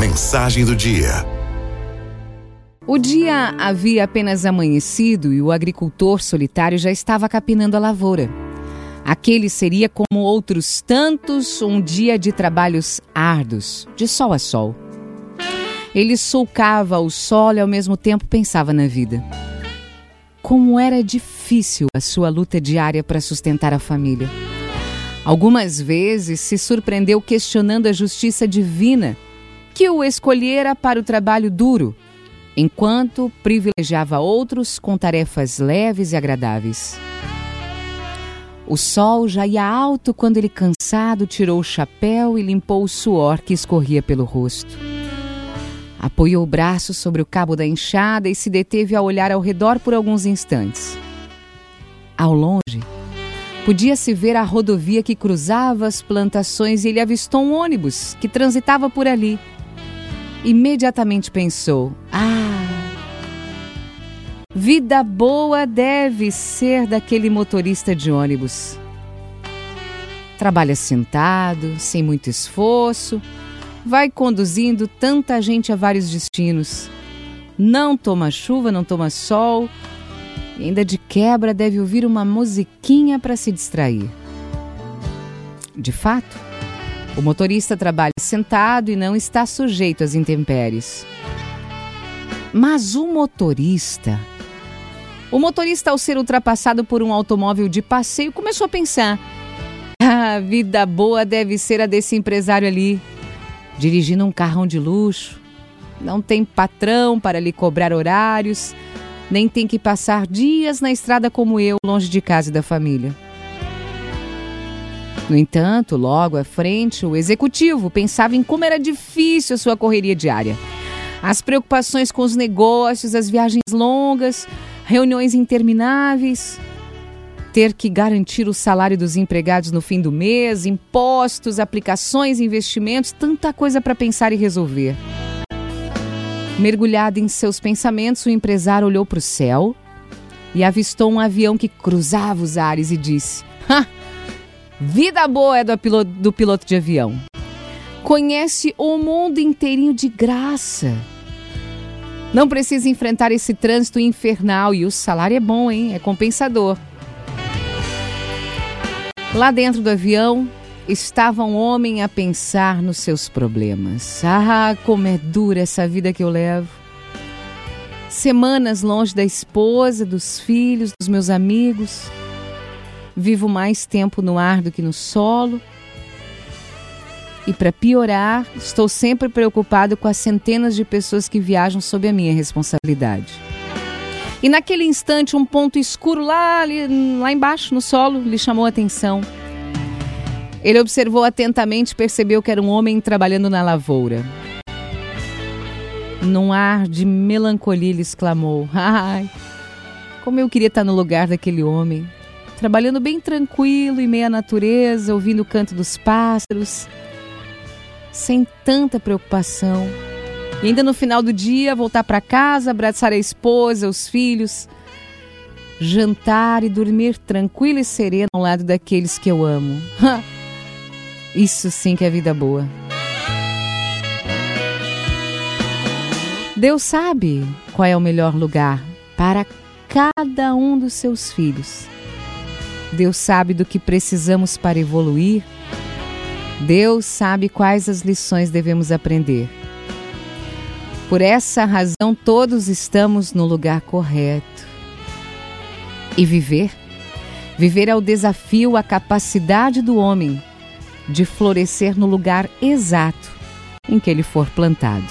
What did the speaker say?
Mensagem do dia. O dia havia apenas amanhecido e o agricultor solitário já estava capinando a lavoura. Aquele seria, como outros tantos, um dia de trabalhos árduos, de sol a sol. Ele sulcava o sol e ao mesmo tempo pensava na vida. Como era difícil a sua luta diária para sustentar a família. Algumas vezes se surpreendeu questionando a justiça divina que o escolhera para o trabalho duro, enquanto privilegiava outros com tarefas leves e agradáveis. O sol já ia alto quando ele, cansado, tirou o chapéu e limpou o suor que escorria pelo rosto. Apoiou o braço sobre o cabo da enxada e se deteve a olhar ao redor por alguns instantes. Ao longe, podia-se ver a rodovia que cruzava as plantações e ele avistou um ônibus que transitava por ali. Imediatamente pensou: Ah, vida boa deve ser daquele motorista de ônibus. Trabalha sentado, sem muito esforço vai conduzindo tanta gente a vários destinos. Não toma chuva, não toma sol, e ainda de quebra deve ouvir uma musiquinha para se distrair. De fato, o motorista trabalha sentado e não está sujeito às intempéries. Mas o motorista. O motorista, ao ser ultrapassado por um automóvel de passeio, começou a pensar: a ah, vida boa deve ser a desse empresário ali dirigindo um carrão de luxo, não tem patrão para lhe cobrar horários, nem tem que passar dias na estrada como eu, longe de casa e da família. No entanto, logo à frente, o executivo pensava em como era difícil a sua correria diária. As preocupações com os negócios, as viagens longas, reuniões intermináveis ter que garantir o salário dos empregados no fim do mês, impostos, aplicações, investimentos, tanta coisa para pensar e resolver. Mergulhado em seus pensamentos, o empresário olhou para o céu e avistou um avião que cruzava os ares e disse: ha, Vida boa é do piloto, do piloto de avião. Conhece o mundo inteirinho de graça. Não precisa enfrentar esse trânsito infernal e o salário é bom, hein? É compensador. Lá dentro do avião estava um homem a pensar nos seus problemas. Ah, como é dura essa vida que eu levo. Semanas longe da esposa, dos filhos, dos meus amigos. Vivo mais tempo no ar do que no solo. E para piorar, estou sempre preocupado com as centenas de pessoas que viajam sob a minha responsabilidade. E naquele instante, um ponto escuro lá, ali, lá embaixo, no solo, lhe chamou a atenção. Ele observou atentamente e percebeu que era um homem trabalhando na lavoura. Num ar de melancolia, ele exclamou: Ai, como eu queria estar no lugar daquele homem, trabalhando bem tranquilo em meio à natureza, ouvindo o canto dos pássaros, sem tanta preocupação. E ainda no final do dia, voltar para casa, abraçar a esposa, os filhos, jantar e dormir tranquilo e sereno ao lado daqueles que eu amo. Isso sim que é vida boa. Deus sabe qual é o melhor lugar para cada um dos seus filhos. Deus sabe do que precisamos para evoluir. Deus sabe quais as lições devemos aprender. Por essa razão, todos estamos no lugar correto. E viver? Viver é o desafio, a capacidade do homem de florescer no lugar exato em que ele for plantado.